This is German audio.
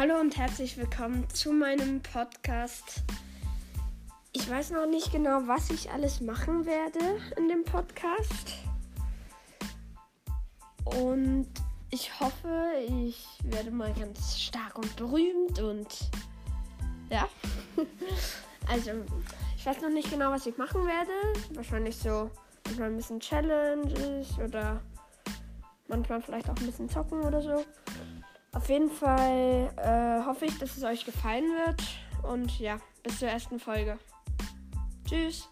Hallo und herzlich willkommen zu meinem Podcast. Ich weiß noch nicht genau, was ich alles machen werde in dem Podcast. Und ich hoffe, ich werde mal ganz stark und berühmt und ja. Also, ich weiß noch nicht genau, was ich machen werde. Wahrscheinlich so manchmal ein bisschen Challenges oder manchmal vielleicht auch ein bisschen zocken oder so. Auf jeden Fall äh, hoffe ich, dass es euch gefallen wird. Und ja, bis zur ersten Folge. Tschüss.